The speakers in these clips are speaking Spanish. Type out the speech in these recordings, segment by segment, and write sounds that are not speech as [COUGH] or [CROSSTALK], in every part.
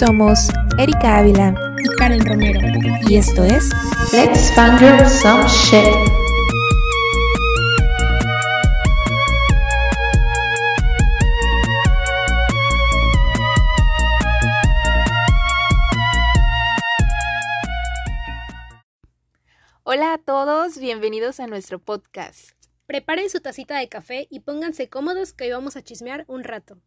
Somos Erika Ávila y Karen Romero. Y esto es Let's Fangirl Some Shit. Hola a todos, bienvenidos a nuestro podcast. Preparen su tacita de café y pónganse cómodos que hoy vamos a chismear un rato.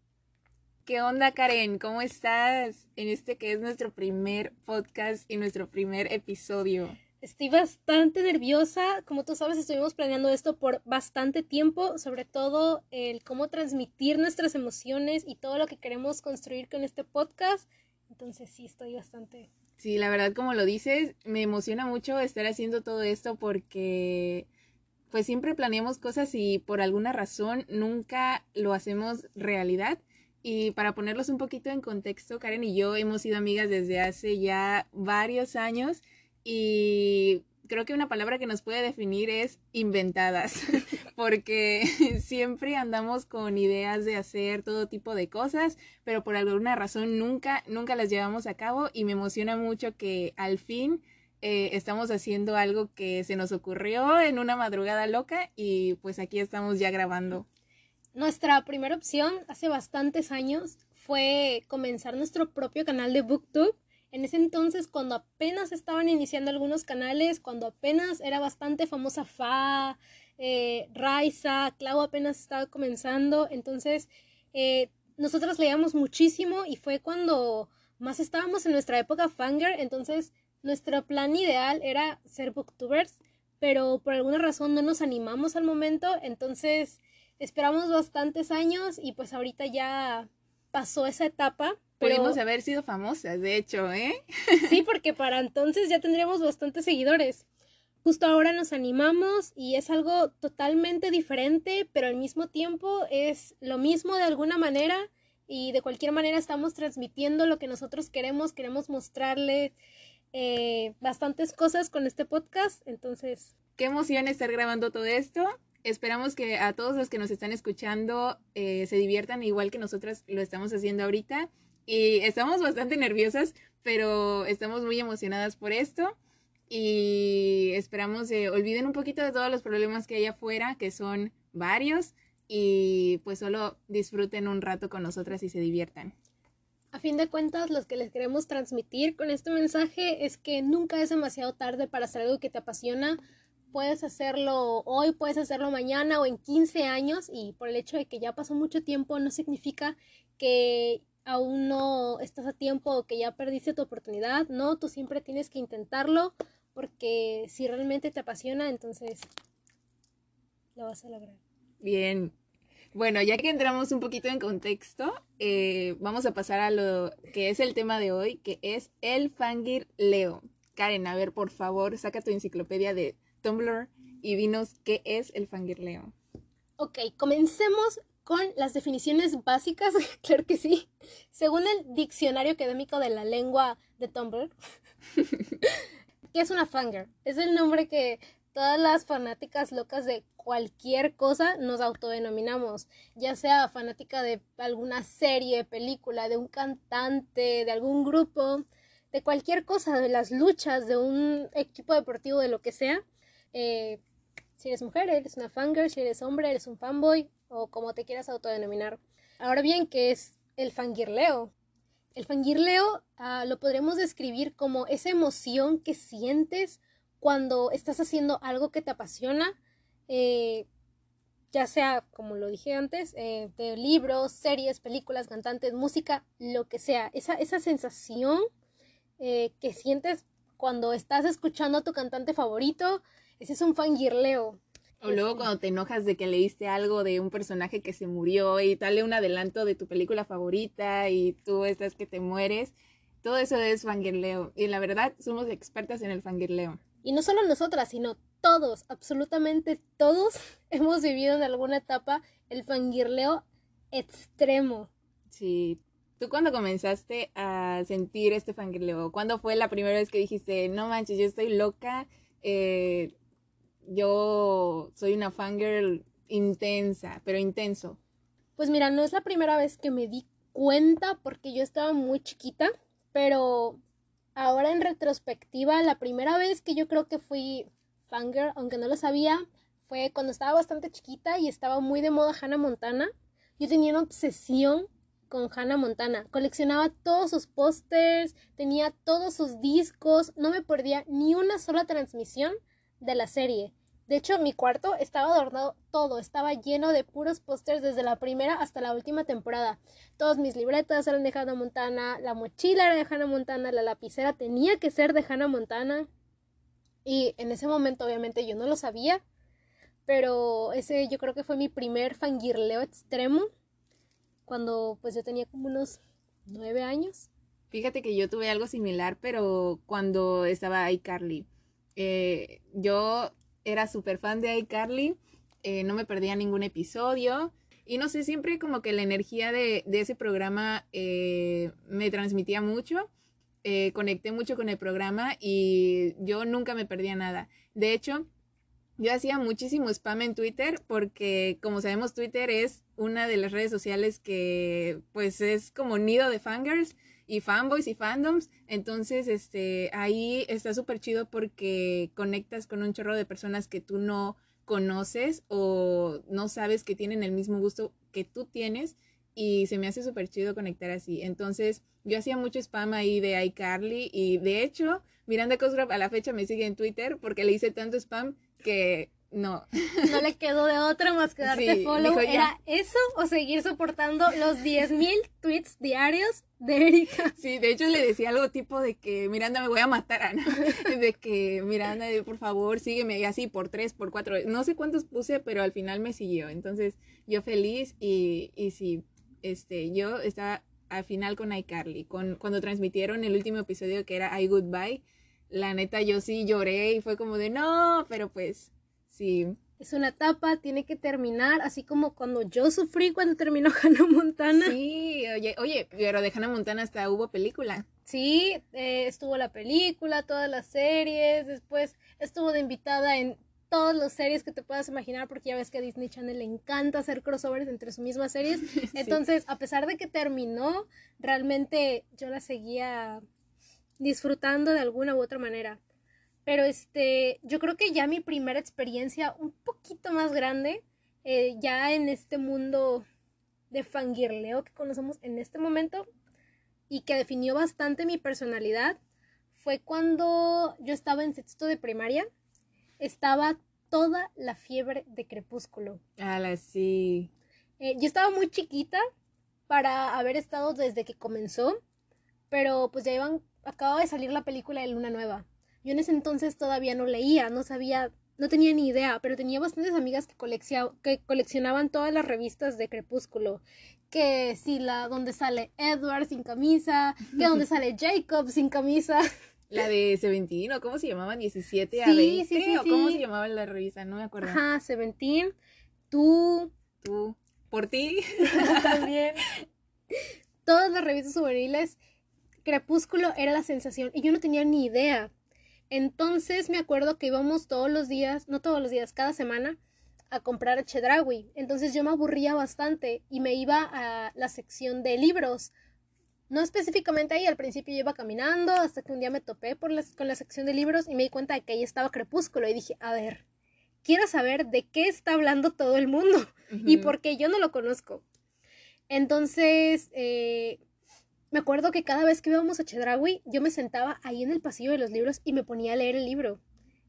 ¿Qué onda, Karen? ¿Cómo estás? En este que es nuestro primer podcast y nuestro primer episodio. Estoy bastante nerviosa. Como tú sabes, estuvimos planeando esto por bastante tiempo, sobre todo el cómo transmitir nuestras emociones y todo lo que queremos construir con este podcast. Entonces sí, estoy bastante... Sí, la verdad, como lo dices, me emociona mucho estar haciendo todo esto porque pues siempre planeamos cosas y por alguna razón nunca lo hacemos realidad. Y para ponerlos un poquito en contexto, Karen y yo hemos sido amigas desde hace ya varios años y creo que una palabra que nos puede definir es inventadas, [LAUGHS] porque [LAUGHS] siempre andamos con ideas de hacer todo tipo de cosas, pero por alguna razón nunca, nunca las llevamos a cabo y me emociona mucho que al fin eh, estamos haciendo algo que se nos ocurrió en una madrugada loca y pues aquí estamos ya grabando. Nuestra primera opción hace bastantes años fue comenzar nuestro propio canal de BookTube. En ese entonces, cuando apenas estaban iniciando algunos canales, cuando apenas era bastante famosa Fa, eh, Raiza, Clau apenas estaba comenzando, entonces eh, nosotros leíamos muchísimo y fue cuando más estábamos en nuestra época Fanger, entonces nuestro plan ideal era ser booktubers, pero por alguna razón no nos animamos al momento, entonces esperamos bastantes años y pues ahorita ya pasó esa etapa. Pudimos haber sido famosas, de hecho, ¿eh? [LAUGHS] Sí, porque para entonces ya tendríamos bastantes seguidores. Justo ahora nos animamos y es algo totalmente diferente, pero al mismo tiempo es lo mismo de alguna manera y de cualquier manera estamos transmitiendo lo que nosotros queremos, queremos mostrarle eh, bastantes cosas con este podcast, entonces... Qué emoción estar grabando todo esto Esperamos que a todos los que nos están escuchando eh, se diviertan igual que nosotras lo estamos haciendo ahorita. Y estamos bastante nerviosas, pero estamos muy emocionadas por esto. Y esperamos que olviden un poquito de todos los problemas que hay afuera, que son varios. Y pues solo disfruten un rato con nosotras y se diviertan. A fin de cuentas, lo que les queremos transmitir con este mensaje es que nunca es demasiado tarde para hacer algo que te apasiona puedes hacerlo hoy, puedes hacerlo mañana o en 15 años y por el hecho de que ya pasó mucho tiempo no significa que aún no estás a tiempo o que ya perdiste tu oportunidad, no, tú siempre tienes que intentarlo porque si realmente te apasiona, entonces lo vas a lograr. Bien. Bueno, ya que entramos un poquito en contexto, eh, vamos a pasar a lo que es el tema de hoy, que es el fangir Leo. Karen, a ver, por favor, saca tu enciclopedia de Tumblr y dinos qué es el fangirleo. Ok, comencemos con las definiciones básicas, [LAUGHS] claro que sí. Según el diccionario académico de la lengua de Tumblr, [LAUGHS] ¿qué es una fangirl? Es el nombre que todas las fanáticas locas de cualquier cosa nos autodenominamos, ya sea fanática de alguna serie, película, de un cantante, de algún grupo, de cualquier cosa, de las luchas, de un equipo deportivo, de lo que sea. Eh, si eres mujer, eres una fangirl, si eres hombre, eres un fanboy o como te quieras autodenominar. Ahora bien, ¿qué es el fangirleo? El fangirleo ah, lo podremos describir como esa emoción que sientes cuando estás haciendo algo que te apasiona, eh, ya sea, como lo dije antes, eh, de libros, series, películas, cantantes, música, lo que sea. Esa, esa sensación que sientes cuando estás escuchando a tu cantante favorito, ese es un fangirleo. O luego este. cuando te enojas de que leíste algo de un personaje que se murió y dale un adelanto de tu película favorita y tú estás que te mueres. Todo eso es fangirleo. Y la verdad, somos expertas en el fangirleo. Y no solo nosotras, sino todos, absolutamente todos, [LAUGHS] hemos vivido en alguna etapa el fangirleo extremo. Sí. ¿Tú cuándo comenzaste a sentir este fangirleo? ¿Cuándo fue la primera vez que dijiste, no manches, yo estoy loca? Eh, yo soy una fangirl intensa, pero intenso. Pues mira, no es la primera vez que me di cuenta porque yo estaba muy chiquita. Pero ahora en retrospectiva, la primera vez que yo creo que fui fangirl, aunque no lo sabía, fue cuando estaba bastante chiquita y estaba muy de moda Hannah Montana. Yo tenía una obsesión con Hannah Montana. Coleccionaba todos sus pósters, tenía todos sus discos, no me perdía ni una sola transmisión de la serie. De hecho, mi cuarto estaba adornado todo, estaba lleno de puros pósters desde la primera hasta la última temporada. Todas mis libretas eran de Hannah Montana, la mochila era de Hannah Montana, la lapicera tenía que ser de Hannah Montana. Y en ese momento, obviamente, yo no lo sabía, pero ese yo creo que fue mi primer fangirleo extremo cuando pues yo tenía como unos nueve años. Fíjate que yo tuve algo similar, pero cuando estaba iCarly. Eh, yo era súper fan de iCarly, eh, no me perdía ningún episodio. Y no sé, siempre como que la energía de, ese programa eh, me transmitía mucho. Conecté mucho con el programa y yo nunca me perdía nada. De hecho, yo hacía muchísimo spam en Twitter porque, como sabemos, Twitter es una de las redes sociales que, pues, es como nido de fangirls y fanboys y fandoms. Entonces, este, ahí está súper chido porque conectas con un chorro de personas que tú no conoces o no sabes que tienen el mismo gusto que tú tienes y se me hace súper chido conectar así. Entonces, yo hacía mucho spam ahí de iCarly y de hecho, Miranda Cosgrove a la fecha me sigue en Twitter porque le hice tanto spam que no. No le quedó de otra más que darte Sí, follow. dijo. ¿Era eso o seguir soportando los 10.000 tweets diarios de Erika? Sí, de hecho le decía algo tipo de que Miranda me voy a matar, [LAUGHS] Ana. De que Miranda, por favor, sígueme y así por tres, por cuatro. No sé cuántos puse, pero al final me siguió. Entonces, yo feliz y, y sí, este, yo estaba al final con iCarly. Con, cuando transmitieron el último episodio que era I Goodbye, la neta yo sí lloré y fue como de no, pero pues sí. Es una etapa, tiene que terminar, así como cuando yo sufrí cuando terminó [LAUGHS] Hannah Montana. Sí, oye, oye, pero de Hannah Montana hasta hubo película. Sí, eh, estuvo la película, todas las series, después estuvo de invitada en todas las series que te puedas imaginar, porque ya ves que a Disney Channel le encanta hacer crossovers entre sus mismas series. [LAUGHS] Entonces, a pesar de que terminó, realmente yo la seguía disfrutando de alguna u otra manera. Pero este, yo creo que ya mi primera experiencia un poquito más grande, eh, ya en este mundo de fangirleo que conocemos en este momento y que definió bastante mi personalidad, fue cuando yo estaba en sexto de primaria. Estaba toda la fiebre de crepúsculo. Ala, sí. Eh, yo estaba muy chiquita para haber estado desde que comenzó, pero pues ya iban, acababa de salir la película de Luna Nueva. Yo en ese entonces todavía no leía, no sabía, no tenía ni idea, pero tenía bastantes amigas que, coleccionaban todas las revistas de Crepúsculo. Que si la donde sale Edward sin camisa, que donde sale [LAUGHS] Jacob sin camisa. La de Seventeen, ¿o cómo se llamaban? 17 a Sí, 20, sí, sí, ¿o cómo se llamaba la revista? No me acuerdo. Ajá, Seventeen. Tú Tú, por ti. [LAUGHS] también. Todas las revistas juveniles, Crepúsculo era la sensación y yo no tenía ni idea. Entonces me acuerdo que íbamos todos los días, no todos los días, cada semana, a comprar a Chedraui. Entonces yo me aburría bastante y me iba a la sección de libros. No específicamente ahí, al principio yo iba caminando hasta que un día me topé por con la sección de libros y me di cuenta de que ahí estaba Crepúsculo y dije, a ver, quiero saber de qué está hablando todo el mundo [LAUGHS] y Ujú. porque yo no lo conozco. Entonces, eh, me acuerdo que cada vez que íbamos a Chedraui, yo me sentaba ahí en el pasillo de los libros y me ponía a leer el libro.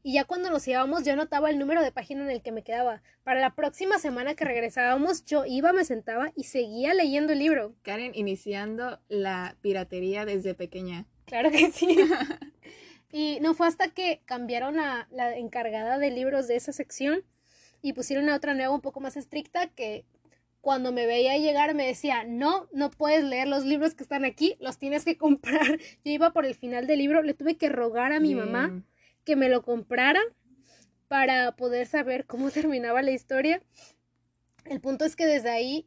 Y ya cuando nos íbamos, yo anotaba el número de página en el que me quedaba. Para la próxima semana que regresábamos, yo iba, me sentaba y seguía leyendo el libro. Karen iniciando la piratería desde pequeña. Claro que sí. [LAUGHS] y no fue hasta que cambiaron a la encargada de libros de esa sección y pusieron a otra nueva un poco más estricta que cuando me veía llegar me decía, no, no puedes leer los libros que están aquí, los tienes que comprar. [LAUGHS] Yo iba por el final del libro, le tuve que rogar a mi mamá Bien. que me lo comprara para poder saber cómo [LAUGHS] terminaba la historia. El punto es que desde ahí,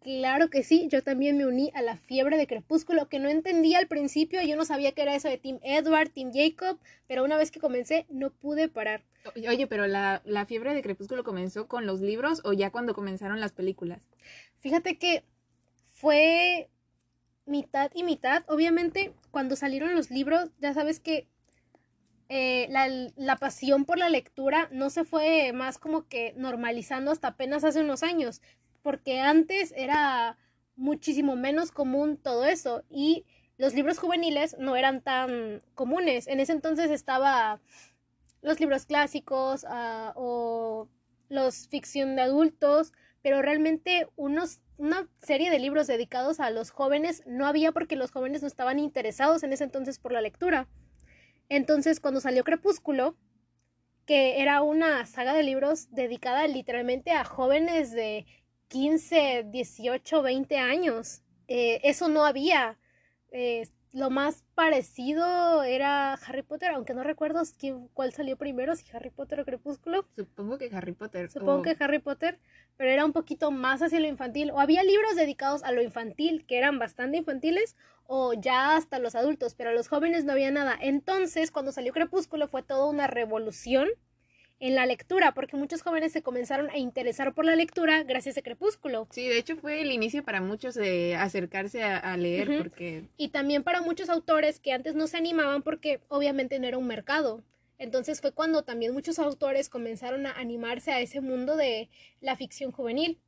claro que sí, yo también me uní a la fiebre de Crepúsculo, que no entendía al principio, yo no sabía que era eso de Team Edward, Team Jacob, pero una vez que comencé no pude parar. Oye, pero la, la fiebre de Crepúsculo comenzó con los libros o ya cuando comenzaron las películas. Fíjate que fue mitad y mitad. Obviamente, cuando salieron los libros, ya sabes que eh, la, la, pasión por la lectura no se fue más como que normalizando hasta apenas hace unos años, porque antes era muchísimo menos común todo eso y los libros juveniles no eran tan comunes. En ese entonces estaba los libros clásicos uh, o los ficción de adultos, pero realmente unos, una serie de libros dedicados a los jóvenes no había porque los jóvenes no estaban interesados en ese entonces por la lectura. Entonces, cuando salió Crepúsculo, que era una saga de libros dedicada literalmente a jóvenes de 15, 18, 20 años, eh, eso no había. Eh, lo más parecido era Harry Potter, aunque no recuerdo quién, cuál salió primero, si Harry Potter o Crepúsculo. Supongo que Harry Potter. Supongo que Harry Potter, pero era un poquito más hacia lo infantil. O había libros dedicados a lo infantil, que eran bastante infantiles, o ya hasta los adultos, pero a los jóvenes no había nada. Entonces, cuando salió Crepúsculo fue toda una revolución en la lectura, porque muchos jóvenes se comenzaron a interesar por la lectura gracias a Crepúsculo. Sí, de hecho fue el inicio para muchos de acercarse a, leer, porque... Y también para muchos autores que antes no se animaban porque obviamente no era un mercado. Entonces fue cuando también muchos autores comenzaron a animarse a ese mundo de la ficción juvenil.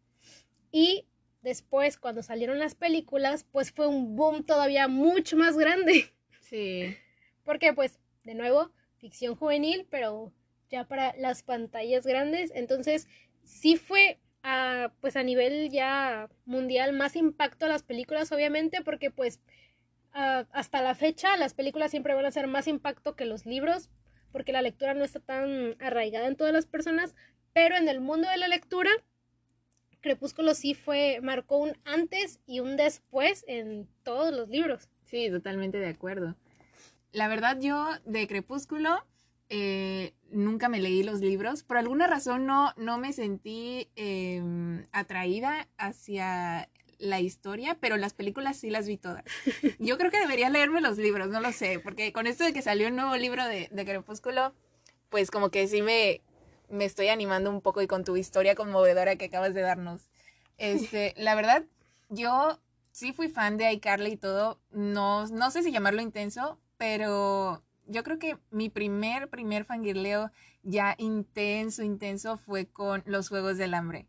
Y después, cuando salieron las películas, pues fue un boom todavía mucho más grande. Sí. [LAUGHS] Porque pues, de nuevo, ficción juvenil, pero ya para las pantallas grandes. Entonces, sí fue a, pues a nivel ya mundial más impacto a las películas, obviamente, porque pues hasta la fecha las películas siempre van a ser más impacto que los libros, porque la lectura no está tan arraigada en todas las personas, pero en el mundo de la lectura, Crepúsculo sí fue, marcó un antes y un después en todos los libros. Sí, totalmente de acuerdo. La verdad, yo de Crepúsculo eh, nunca me leí los libros. Por alguna razón no, no me sentí em, atraída hacia la historia, pero las películas sí las vi todas. [LAUGHS] Yo creo que debería leerme los libros, no lo sé, porque con esto de que salió un nuevo libro de, de Crepúsculo, pues como que sí me, me estoy animando un poco y con tu historia conmovedora que acabas de darnos. Este, la verdad, yo sí fui fan de iCarly y todo, no, no sé si llamarlo intenso, pero yo creo que mi primer, primer fangirleo ya intenso, intenso fue con los Juegos del Hambre.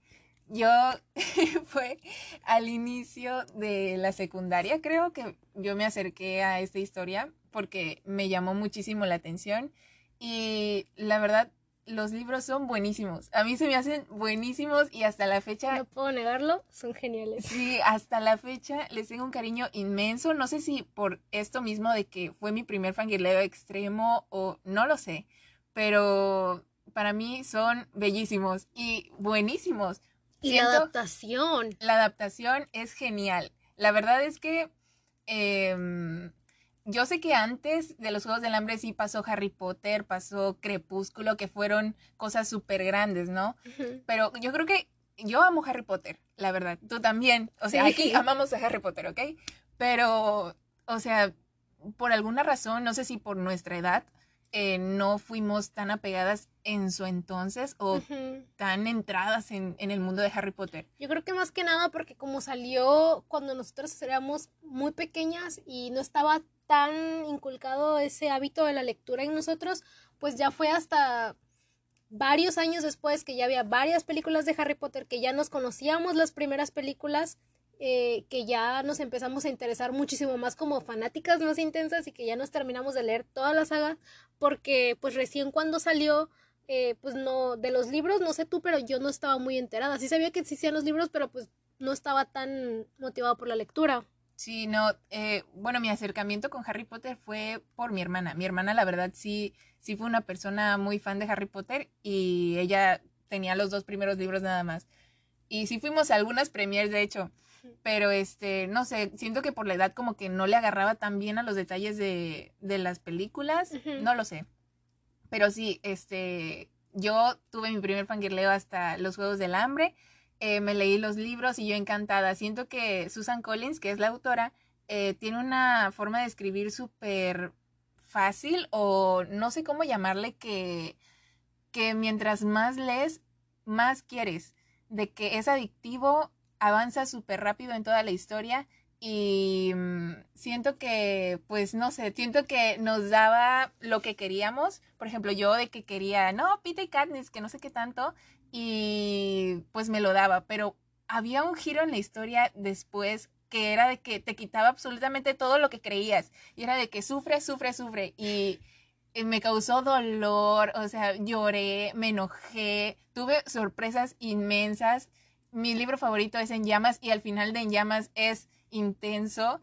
Yo [LAUGHS] fue al inicio de la secundaria, creo que yo me acerqué a esta historia porque me llamó muchísimo la atención y la verdad los libros son buenísimos. A mí se me hacen buenísimos y hasta la fecha... No puedo negarlo, son geniales. Sí, hasta la fecha les tengo un cariño inmenso. No sé si por esto mismo de que fue mi primer fangirleo extremo o no lo sé, pero para mí son bellísimos y buenísimos. Y la adaptación. La adaptación es genial. La verdad es que... Eh, yo sé que antes de los Juegos del Hambre sí pasó Harry Potter, pasó Crepúsculo, que fueron cosas súper grandes, ¿no? Pero yo creo que yo amo Harry Potter, la verdad. Tú también. O sea, aquí [LAUGHS] amamos a Harry Potter, ¿ok? Pero, o sea, por alguna razón, no sé si por nuestra edad, eh, no fuimos tan apegadas en su entonces o tan entradas en, en, el mundo de Harry Potter. Yo creo que más que nada porque como salió cuando nosotros éramos muy pequeñas y no estaba tan inculcado ese hábito de la lectura en nosotros, pues ya fue hasta varios años después que ya había varias películas de Harry Potter, que ya nos conocíamos las primeras películas, eh, que ya nos empezamos a interesar muchísimo más como fanáticas más intensas y que ya nos terminamos de leer toda la saga, porque pues recién cuando salió, eh, pues no, de los libros, no sé tú, pero yo no estaba muy enterada. Sí sabía que existían los libros, pero pues no estaba tan motivado por la lectura. Sí, no, eh, bueno, mi acercamiento con Harry Potter fue por mi hermana. Mi hermana, la verdad, sí, sí fue una persona muy fan de Harry Potter y ella tenía los dos primeros libros nada más. Y sí fuimos a algunas premiers, de hecho, pero este, no sé, siento que por la edad como que no le agarraba tan bien a los detalles de, de las películas, no lo sé. Pero sí, este, yo tuve mi primer fangirleo hasta los Juegos del Hambre eh, me leí los libros y yo encantada. Siento que Susan Collins, que es la autora, eh, tiene una forma de escribir súper fácil o no sé cómo llamarle que, que mientras más lees, más quieres, de que es adictivo, avanza súper rápido en toda la historia y mm, siento que, pues no sé, siento que nos daba lo que queríamos. Por ejemplo, yo de que quería, no, Peter y Katniss, que no sé qué tanto, y pues me lo daba, pero había un giro en la historia después que era de que te quitaba absolutamente todo lo que creías. Y era de que sufre, sufre, sufre. Y me causó dolor, o sea, lloré, me enojé, tuve sorpresas inmensas. Mi libro favorito es En Llamas y al final de En Llamas es intenso.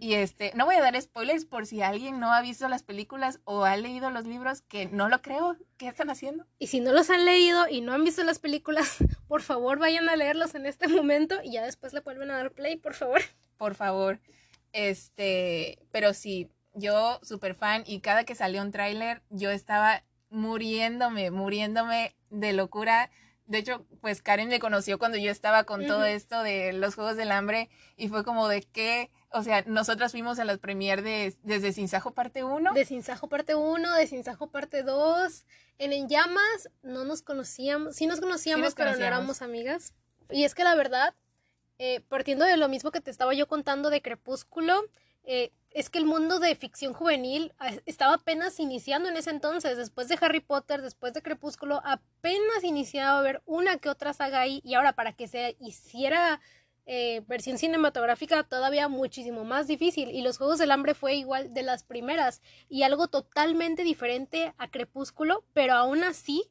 Y este, no voy a dar spoilers por si alguien no ha visto las películas o ha leído los libros, que no lo creo. ¿Qué están haciendo? Y si no los han leído y no han visto las películas, [LAUGHS] por favor vayan a leerlos en este momento y ya después le vuelven a dar play, por favor. [LAUGHS] Por favor. Este, pero sí, yo súper fan y cada que salió un tráiler yo estaba muriéndome, muriéndome de locura. De hecho, pues Karen me conoció cuando yo estaba con todo esto de los Juegos del Hambre y fue como de que, o sea, nosotras fuimos a las premier de, desde Sin Sajo parte 1. De Sinsajo parte 1, de Sinsajo parte 2. En En Llamas no nos conocíamos, sí nos conocíamos, nos pero no éramos amigas. Y es que la verdad, eh, partiendo de lo mismo que te estaba yo contando de Crepúsculo, eh, es que el mundo de ficción juvenil ah, estaba apenas iniciando en ese entonces, después de Harry Potter, después de Crepúsculo, apenas iniciaba a haber una que otra saga ahí y ahora para que se hiciera eh, versión cinematográfica todavía muchísimo más difícil y los Juegos del Hambre fue igual de las primeras y algo totalmente diferente a Crepúsculo, pero aún así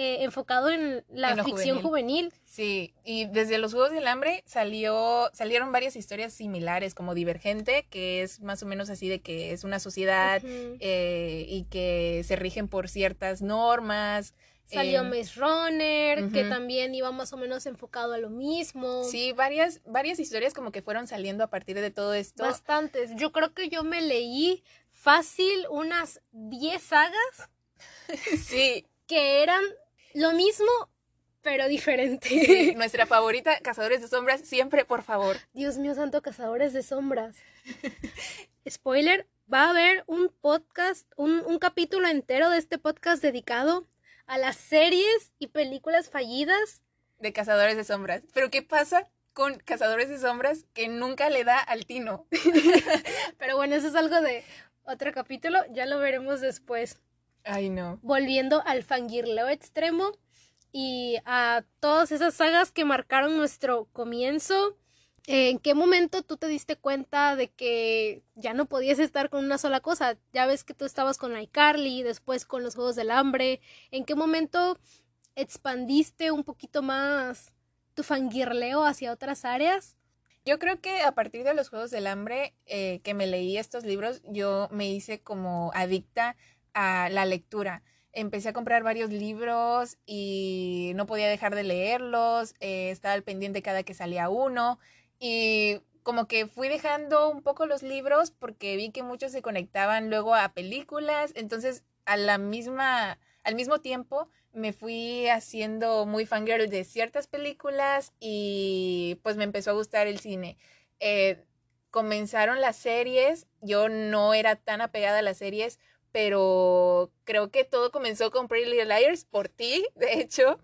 eh, enfocado en la En ficción juvenil. Sí, y desde los Juegos del Hambre salió, salieron varias historias similares, como Divergente, que es más o menos así de que es una sociedad eh, y que se rigen por ciertas normas. Salió eh, Maze Runner, que también iba más o menos enfocado a lo mismo. Sí, varias, varias historias como que fueron saliendo a partir de todo esto. Bastantes. Yo creo que yo me leí fácil unas 10 sagas [LAUGHS] Sí, que eran lo mismo, pero diferente. sí, [LAUGHS] nuestra favorita, Cazadores de Sombras, siempre, por favor. Dios mío santo, cazadores de sombras. [LAUGHS] Spoiler, va a haber un podcast, un, un capítulo entero de este podcast dedicado a las series y películas fallidas. de Cazadores de Sombras. Pero ¿qué pasa con Cazadores de Sombras que nunca le da al tino? [LAUGHS] Pero bueno, eso es algo de otro capítulo, ya lo veremos después. Ay, no. Volviendo al fangirleo extremo y a todas esas sagas que marcaron nuestro comienzo. ¿En qué momento tú te diste cuenta de que ya no podías estar con una sola cosa? Ya ves que tú estabas con iCarly, después con los Juegos del Hambre. ¿En qué momento expandiste un poquito más tu fangirleo hacia otras áreas? Yo creo que a partir de los Juegos del Hambre, eh, que me leí estos libros, yo me hice como adicta la lectura. Empecé a comprar varios libros y no podía dejar de leerlos, eh, estaba al pendiente cada que salía uno y como que fui dejando un poco los libros porque vi que muchos se conectaban luego a películas, entonces a la misma, al mismo tiempo me fui haciendo muy fangirl de ciertas películas y pues me empezó a gustar el cine. Eh, comenzaron las series, yo no era tan apegada a las series, pero creo que todo comenzó con Pretty Little Liars por ti, [LAUGHS] de hecho,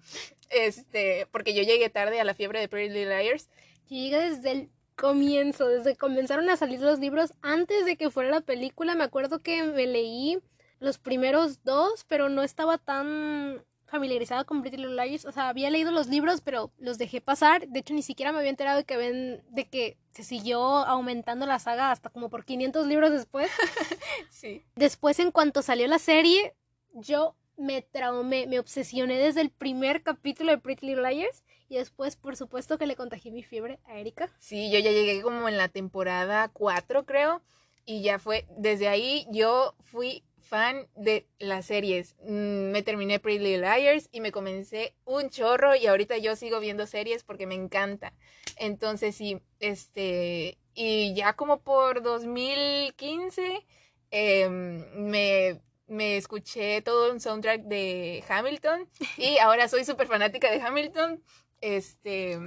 este, porque yo llegué tarde a la fiebre de Pretty Little Liars. Yo llegué desde el comienzo, desde que comenzaron a salir los libros, antes de que fuera la película, me acuerdo que me leí los primeros dos, pero no estaba tan familiarizada con Pretty Little Liars, o sea, había leído los libros, pero los dejé pasar, de hecho ni siquiera me había enterado de que ven, de que se siguió aumentando la saga hasta como por 500 libros después. [LAUGHS] Sí. Después, en cuanto salió la serie, yo me traumé, me obsesioné desde el primer capítulo de Pretty Little Liars y después, por supuesto, que le contagié mi fiebre a Erika. Sí, yo ya llegué como en la temporada 4, creo, y ya fue, desde ahí yo fui fan de las series. Mm, Me terminé Pretty Little Liars y me comencé un chorro y ahorita yo sigo viendo series porque me encanta. Entonces sí, este, y ya como por 2015 em, me, me escuché todo un soundtrack de Hamilton [LAUGHS] y ahora soy súper fanática de Hamilton. Este,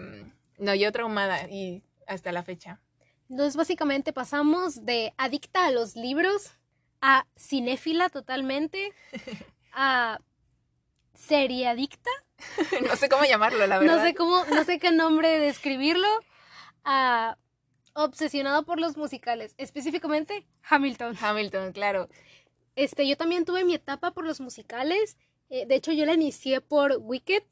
no, yo traumada y hasta la fecha. Entonces, básicamente pasamos de adicta a los libros a cinéfila totalmente, a seriadicta, [LAUGHS] no sé cómo llamarlo, la verdad. no sé cómo, no sé qué nombre describirlo, a obsesionado por los musicales, específicamente Hamilton. Hamilton, claro. Este, yo también tuve mi etapa por los musicales. eh, de hecho, yo la inicié por Wicked,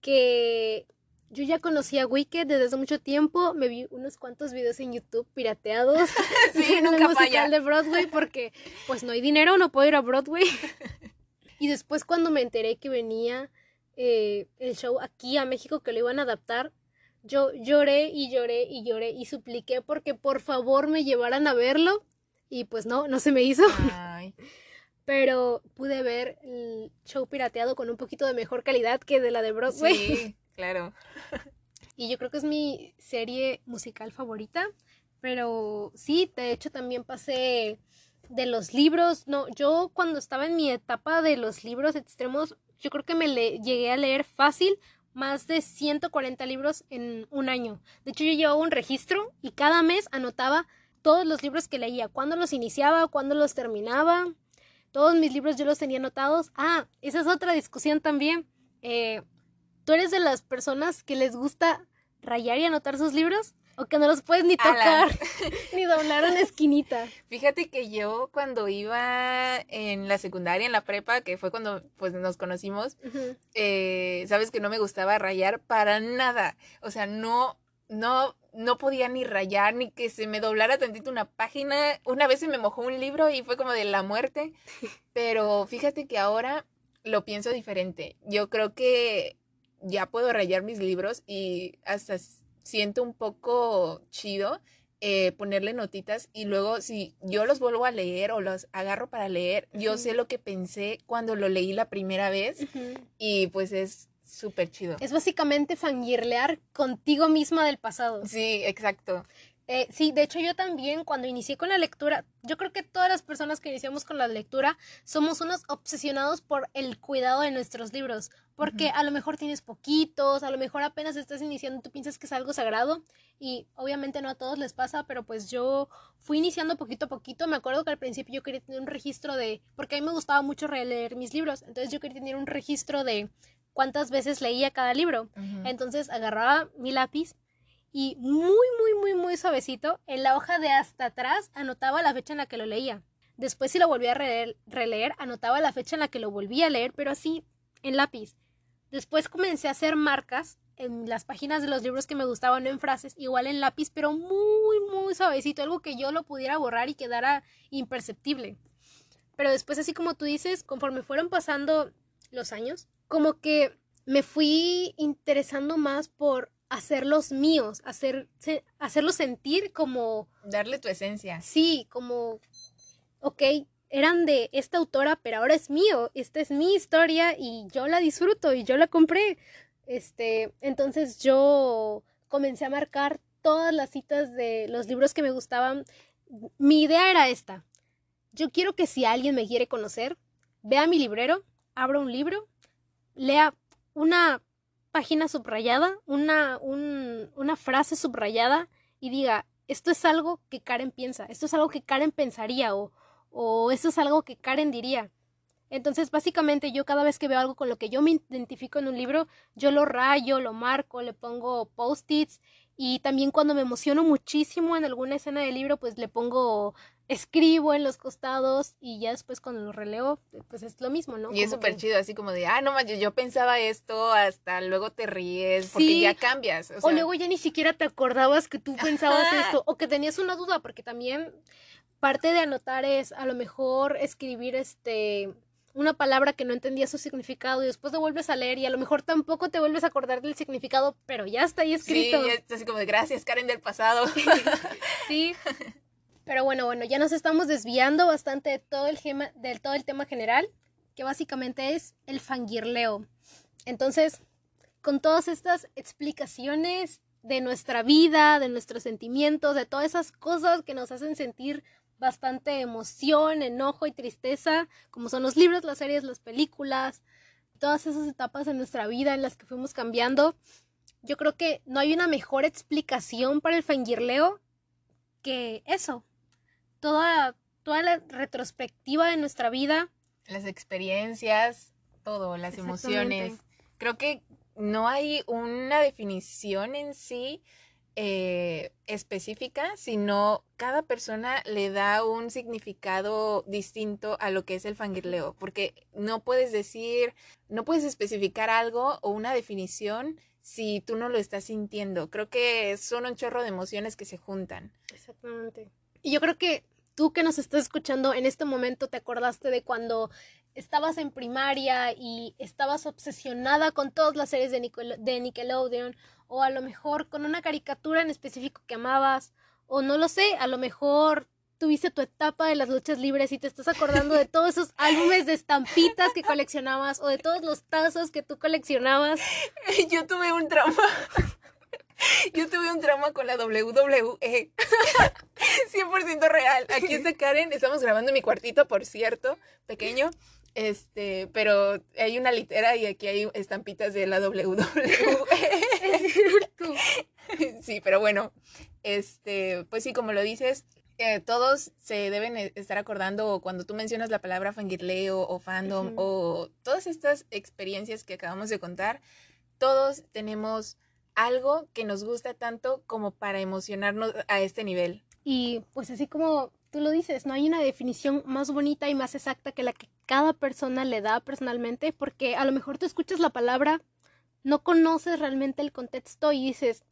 que yo ya conocía Wicked desde hace mucho tiempo. Me vi unos cuantos videos en YouTube pirateados [LAUGHS] Sí, [LAUGHS] en nunca el musical falla. de Broadway porque pues no hay dinero, no puedo ir a Broadway. [LAUGHS] y después cuando me enteré que venía eh, el show aquí a México que lo iban a adaptar, yo lloré y lloré y lloré y supliqué porque por favor me llevaran a verlo. Y pues no, no se me hizo. Ay, Pero pude ver el show pirateado con un poquito de mejor calidad que de la de Broadway. sí, claro. Y yo creo que es mi serie musical favorita. Pero sí, de hecho también pasé de los libros. No, yo cuando estaba en mi etapa de los libros extremos, yo creo que me le llegué a leer fácil más de 140 libros en un año. De hecho, yo llevaba un registro y cada mes anotaba todos los libros que leía, cuándo los iniciaba, cuándo los terminaba. Todos mis libros yo los tenía anotados. Ah, esa es otra discusión también. Eh, ¿Tú eres de las personas que les gusta rayar y anotar sus libros? ¿O que no los puedes ni tocar, [LAUGHS] [LAUGHS] ni doblar una esquinita? Fíjate que yo cuando iba en la secundaria, en la prepa, que fue cuando pues nos conocimos, eh, sabes que no me gustaba rayar para nada. O sea, no, no, no podía ni rayar, ni que se me doblara tantito una página. Una vez se me mojó un libro y fue como de la muerte. [LAUGHS] Pero fíjate que ahora lo pienso diferente. Yo creo que ya puedo rayar mis libros y hasta siento un poco chido eh, ponerle notitas y luego si yo los vuelvo a leer o los agarro para leer, yo sé lo que pensé cuando lo leí la primera vez y pues es súper chido. Es básicamente fangirlear contigo misma del pasado. Sí, exacto. Eh, sí, de hecho yo también cuando inicié con la lectura, yo creo que todas las personas que iniciamos con la lectura somos unos obsesionados por el cuidado de nuestros libros, porque a lo mejor tienes poquitos, a lo mejor apenas estás iniciando, tú piensas que es algo sagrado y obviamente no a todos les pasa, pero pues yo fui iniciando poquito a poquito, me acuerdo que al principio yo quería tener un registro de, porque a mí me gustaba mucho releer mis libros, entonces yo quería tener un registro de cuántas veces leía cada libro. Entonces agarraba mi lápiz y muy, muy, muy, suavecito, en la hoja de hasta atrás anotaba la fecha en la que lo leía. Después si lo volvía a releer, anotaba la fecha en la que lo volvía a leer, pero así en lápiz. Después comencé a hacer marcas en las páginas de los libros que me gustaban, en frases, igual en lápiz, pero muy, muy suavecito, algo que yo lo pudiera borrar y quedara imperceptible. Pero después, así como tú dices, conforme fueron pasando los años, como que me fui interesando más por hacerlos míos, hacer, se- hacerlos sentir como, Darle tu esencia. sí, como, ok, eran de esta autora, pero ahora es mío, esta es mi historia y yo la disfruto y yo la compré. Este, entonces yo comencé a marcar todas las citas de los libros que me gustaban. Mi idea era esta. Yo quiero que si alguien me quiere conocer, vea mi librero, abra un libro, lea una página subrayada, una, un- una frase subrayada y diga, esto es algo que Karen piensa, esto es algo que Karen pensaría o, o esto es algo que Karen diría. Entonces, básicamente yo cada vez que veo algo con lo que yo me identifico en un libro, yo lo rayo, lo marco, le pongo post-its y también cuando me emociono muchísimo en alguna escena del libro, pues le pongo, escribo en los costados y ya después cuando lo releo, pues es lo mismo, ¿no? Y es súper chido, así como de, ah, no manches, yo pensaba esto, hasta luego te ríes, porque Sí. ya cambias. O, luego ya ni siquiera te acordabas que tú pensabas Ajá. esto, o que tenías una duda, porque también parte de anotar es a lo mejor escribir este una palabra que no entendías su significado y después lo vuelves a leer y a lo mejor tampoco te vuelves a acordar del significado, pero ya está ahí sí, escrito. es así como de, gracias, Karen del pasado. [LAUGHS] Sí. [LAUGHS] Pero bueno, bueno, ya nos estamos desviando bastante de todo el tema, del todo el tema general, que básicamente es el fangirleo. Entonces, con todas estas explicaciones de nuestra vida, de nuestros sentimientos, de todas esas cosas que nos hacen sentir bastante emoción, enojo y tristeza, como son los libros, las series, las películas, todas esas etapas de nuestra vida en las que fuimos cambiando. Yo creo que no hay una mejor explicación para el fangirleo que eso. Toda, toda la retrospectiva de nuestra vida. Las experiencias, todo, las emociones. Creo que no hay una definición en sí eh, específica, sino cada persona le da un significado distinto a lo que es el fangirleo, porque no puedes decir, no puedes especificar algo o una definición si tú no lo estás sintiendo. Creo que son un chorro de emociones que se juntan. Exactamente. Y yo creo que tú que nos estás escuchando en este momento te acordaste de cuando estabas en primaria y estabas obsesionada con todas las series de, de Nickelodeon o a lo mejor con una caricatura en específico que amabas o no lo sé, a lo mejor tuviste tu etapa de las luchas libres y te estás acordando de todos esos álbumes de estampitas que coleccionabas o de todos los tazos que tú coleccionabas. [LAUGHS] Yo tuve un trauma. [LAUGHS] Yo tuve un trauma con la WWE. 100% [LAUGHS] real. Aquí está Karen. Estamos grabando en mi cuartito, por cierto, pequeño. Este, pero hay una litera y aquí hay estampitas de la WWE. [LAUGHS] Sí, pero bueno, este, pues sí, como lo dices, eh, todos se deben e- estar acordando cuando tú mencionas la palabra fangirleo o fandom o todas estas experiencias que acabamos de contar, todos tenemos algo que nos gusta tanto como para emocionarnos a este nivel. Y pues así como tú lo dices, no hay una definición más bonita y más exacta que la que cada persona le da personalmente, porque a lo mejor tú escuchas la palabra, no conoces realmente el contexto y dices,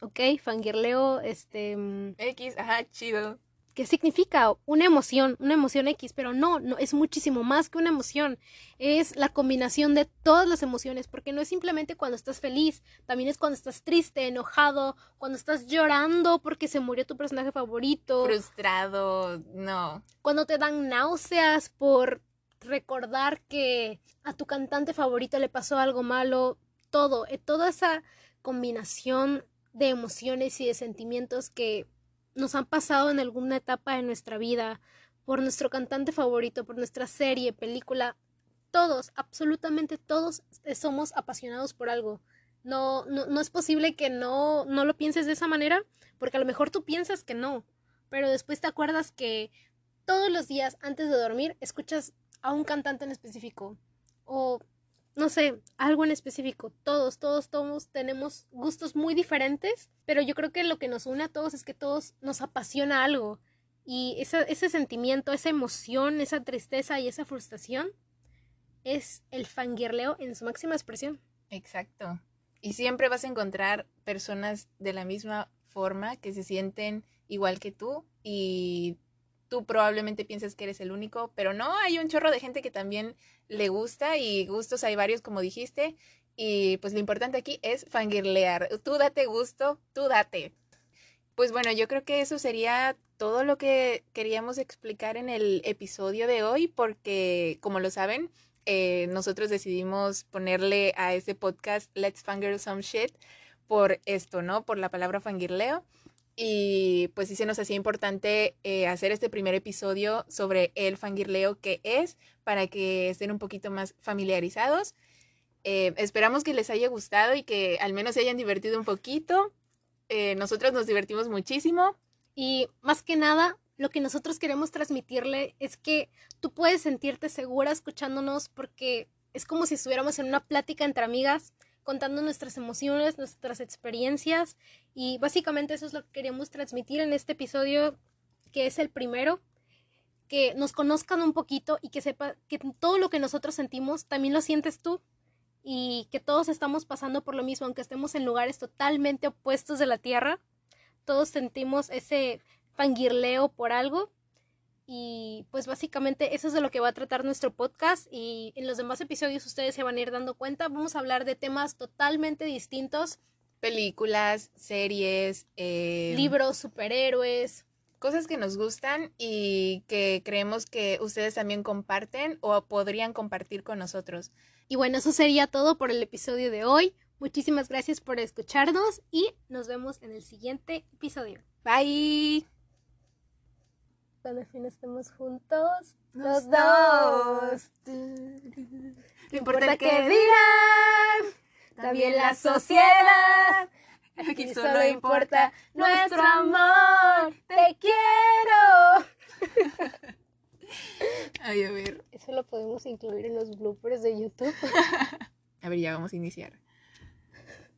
ok, fangirleo, este, mm, X, ajá, chido. ¿Qué significa? Una emoción, una emoción X, pero no, no, es muchísimo más que una emoción, es la combinación de todas las emociones, porque no es simplemente cuando estás feliz, también es cuando estás triste, enojado, cuando estás llorando porque se murió tu personaje favorito, Frustrado, no. cuando te dan náuseas por recordar que a tu cantante favorito le pasó algo malo, todo, eh, toda esa combinación de emociones y de sentimientos que nos han pasado en alguna etapa de nuestra vida, por nuestro cantante favorito, por nuestra serie, película, todos, absolutamente todos eh, somos apasionados por algo. No, no, no es posible que no, no lo pienses de esa manera, porque a lo mejor tú piensas que no, pero después te acuerdas que todos los días antes de dormir escuchas a un cantante en específico o no sé, algo en específico. Todos, todos, todos tenemos gustos muy diferentes, pero yo creo que lo que nos une a todos es que todos nos apasiona algo. Y ese, sentimiento, esa emoción, esa tristeza y esa frustración es el fangirleo en su máxima expresión. Exacto. Y siempre vas a encontrar personas de la misma forma que se sienten igual que tú y tú probablemente piensas que eres el único, pero no, hay un chorro de gente que también le gusta y gustos hay varios como dijiste y pues lo importante aquí es fangirlear. Tú date gusto, tú date. Pues bueno, yo creo que eso sería todo lo que queríamos explicar en el episodio de hoy porque como lo saben, eh, nosotros decidimos ponerle a este podcast Let's Fangirl Some Shit por esto, ¿no? Por la palabra fangirleo. Y pues sí se nos hacía importante eh, hacer este primer episodio sobre el fangirleo que es para que estén un poquito más familiarizados. Eh, esperamos que les haya gustado y que al menos se hayan divertido un poquito. Eh, nosotros nos divertimos muchísimo. Y más que nada, lo que nosotros queremos transmitirle es que tú puedes sentirte segura escuchándonos porque es como si estuviéramos en una plática entre amigas contando nuestras emociones, nuestras experiencias y básicamente eso es lo que queríamos transmitir en este episodio que es el primero que nos conozcan un poquito y que sepa que todo lo que nosotros sentimos también lo sientes tú y que todos estamos pasando por lo mismo aunque estemos en lugares totalmente opuestos de la tierra todos sentimos ese fangirleo por algo y pues básicamente eso es de lo que va a tratar nuestro podcast y en los demás episodios ustedes se van a ir dando cuenta. Vamos a hablar de temas totalmente distintos. Películas, series, eh, Libros, superhéroes. cosas que nos gustan y que creemos que ustedes también comparten o podrían compartir con nosotros. Y bueno, eso sería todo por el episodio de hoy. Muchísimas gracias por escucharnos y nos vemos en el siguiente episodio. Bye. Cuando al fin estemos juntos, Los los dos. No importa que dirán, también la sociedad. Aquí solo importa nuestro amor. Te quiero. [LAUGHS] Ay, a ver. Eso lo podemos incluir en los bloopers de YouTube. [LAUGHS] A ver, ya vamos a iniciar.